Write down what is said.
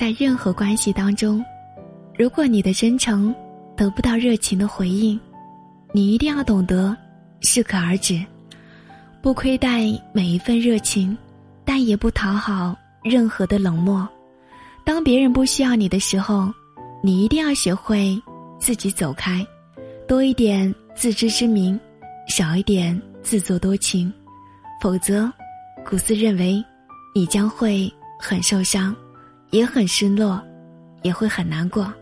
在任何关系当中，如果你的真诚得不到热情的回应，你一定要懂得适可而止，不亏待每一份热情，但也不讨好任何的冷漠。当别人不需要你的时候，你一定要学会自己走开，多一点自知之明，少一点自作多情，否则，古斯认为，你将会很受伤，也很失落，也会很难过。